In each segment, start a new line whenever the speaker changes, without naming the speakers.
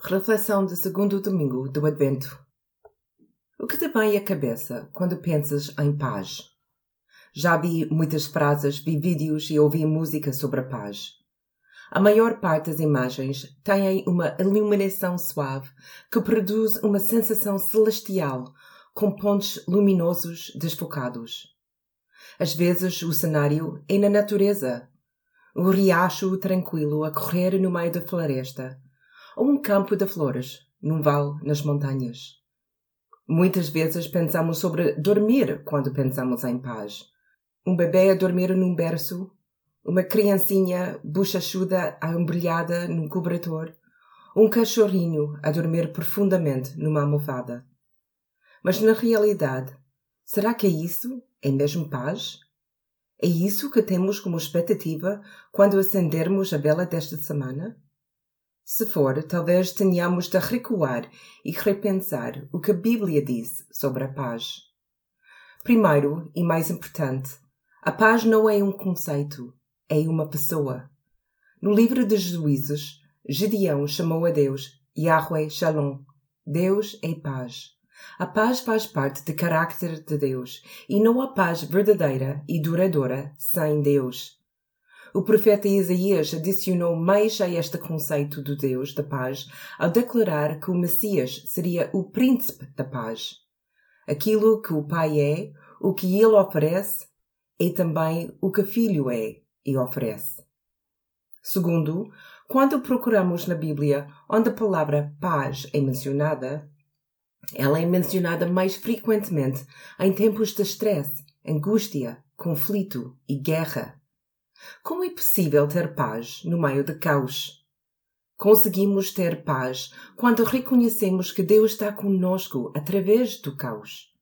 Reflexão do segundo domingo do Advento. O que te vem à cabeça quando pensas em paz? Já vi muitas frases, vi vídeos e ouvi música sobre a paz. A maior parte das imagens têm uma iluminação suave que produz uma sensação celestial com pontos luminosos desfocados. Às vezes o cenário é na natureza. Um riacho tranquilo a correr no meio da floresta ou um campo de flores, num vale nas montanhas. Muitas vezes pensamos sobre dormir quando pensamos em paz. Um bebê a dormir num berço, uma criancinha bochachuda embrulhada num cobertor, um cachorrinho a dormir profundamente numa almofada. Mas na realidade, será que é isso? É mesmo paz? É isso que temos como expectativa quando acendermos a vela desta semana? Se for, talvez tenhamos de recuar e repensar o que a Bíblia diz sobre a paz. Primeiro e mais importante, a paz não é um conceito, é uma pessoa. No livro de Juízes, Gedeão chamou a Deus Yahweh Shalom. Deus é paz. A paz faz parte do caráter de Deus e não há paz verdadeira e duradoura sem Deus. O profeta Isaías adicionou mais a este conceito do Deus da paz ao declarar que o Messias seria o príncipe da paz. Aquilo que o Pai é, o que ele oferece, é também o que o Filho é e oferece. Segundo, quando procuramos na Bíblia onde a palavra paz é mencionada, ela é mencionada mais frequentemente em tempos de estresse, angústia, conflito e guerra. Como é possível ter paz no meio de caos? Conseguimos ter paz quando reconhecemos que Deus está conosco através do caos.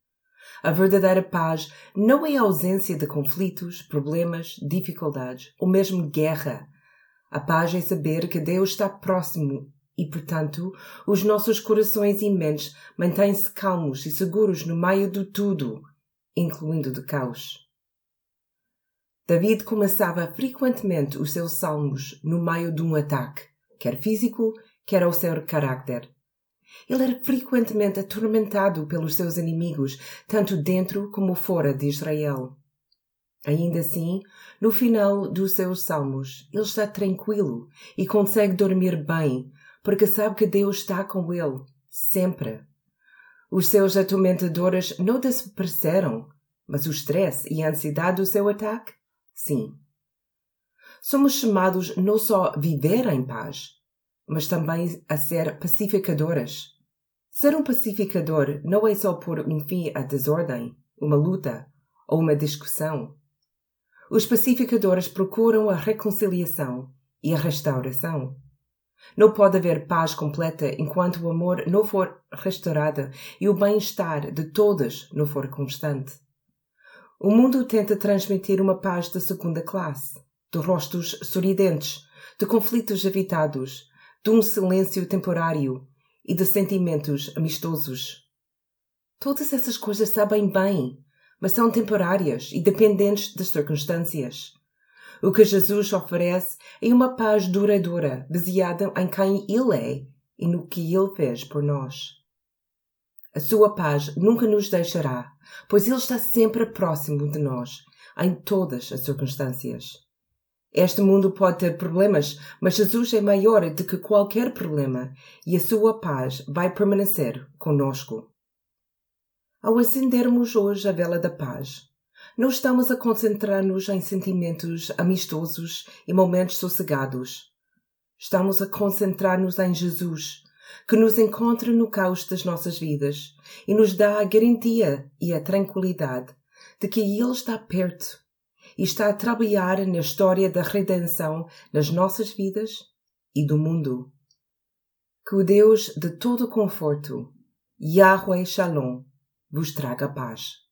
A verdadeira paz não é a ausência de conflitos, problemas, dificuldades ou mesmo guerra. A paz é saber que Deus está próximo e, portanto, os nossos corações e mentes mantêm-se calmos e seguros no meio de tudo, incluindo do caos. David começava frequentemente os seus salmos no meio de um ataque, quer físico, quer ao seu caráter. Ele era frequentemente atormentado pelos seus inimigos, tanto dentro como fora de Israel. Ainda assim, no final dos seus salmos, ele está tranquilo e consegue dormir bem, porque sabe que Deus está com ele, sempre. Os seus atormentadores não desapareceram, mas o estresse e a ansiedade do seu ataque Sim. Somos chamados não só a viver em paz, mas também a ser pacificadoras. Ser um pacificador não é só pôr um fim à desordem, uma luta ou uma discussão. Os pacificadores procuram a reconciliação e a restauração. Não pode haver paz completa enquanto o amor não for restaurado e o bem-estar de todas não for constante. O mundo tenta transmitir uma paz da segunda classe, de rostos sorridentes, de conflitos evitados, de um silêncio temporário e de sentimentos amistosos. Todas essas coisas sabem bem, mas são temporárias e dependentes das circunstâncias. O que Jesus oferece é uma paz duradoura, baseada em quem Ele é e no que Ele fez por nós. A sua paz nunca nos deixará, pois Ele está sempre próximo de nós, em todas as circunstâncias. Este mundo pode ter problemas, mas Jesus é maior do que qualquer problema e a sua paz vai permanecer conosco. Ao acendermos hoje a vela da paz, não estamos a concentrar-nos em sentimentos amistosos e momentos sossegados. Estamos a concentrar-nos em Jesus, que nos encontra no caos das nossas vidas e nos dá a garantia e a tranquilidade de que Ele está perto e está a trabalhar na história da redenção nas nossas vidas e do mundo. Que o Deus de todo conforto, Yahweh Shalom, vos traga paz.